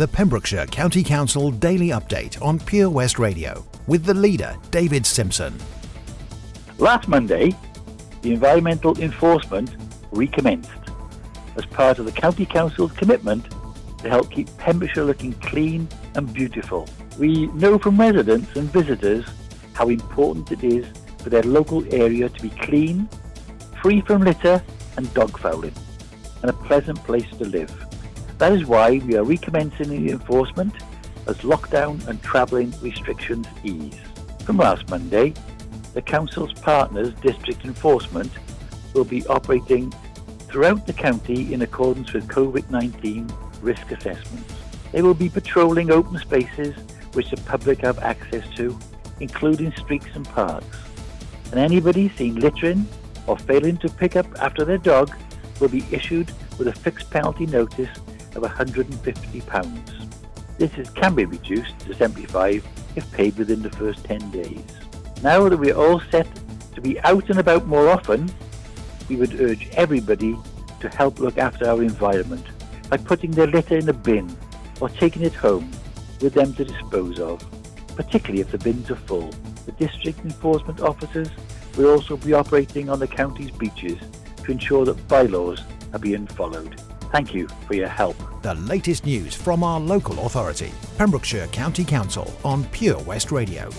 the Pembrokeshire County Council Daily Update on Pure West Radio with the leader, David Simpson. Last Monday, the environmental enforcement recommenced as part of the County Council's commitment to help keep Pembrokeshire looking clean and beautiful. We know from residents and visitors how important it is for their local area to be clean, free from litter and dog fouling, and a pleasant place to live. That is why we are recommencing the enforcement as lockdown and travelling restrictions ease. From last Monday, the Council's partners, District Enforcement, will be operating throughout the county in accordance with COVID-19 risk assessments. They will be patrolling open spaces which the public have access to, including streets and parks. And anybody seen littering or failing to pick up after their dog will be issued with a fixed penalty notice of £150. This is, can be reduced to 75 if paid within the first 10 days. Now that we're all set to be out and about more often, we would urge everybody to help look after our environment by putting their litter in a bin or taking it home with them to dispose of, particularly if the bins are full. The district enforcement officers will also be operating on the county's beaches to ensure that bylaws are being followed. Thank you for your help. The latest news from our local authority, Pembrokeshire County Council on Pure West Radio.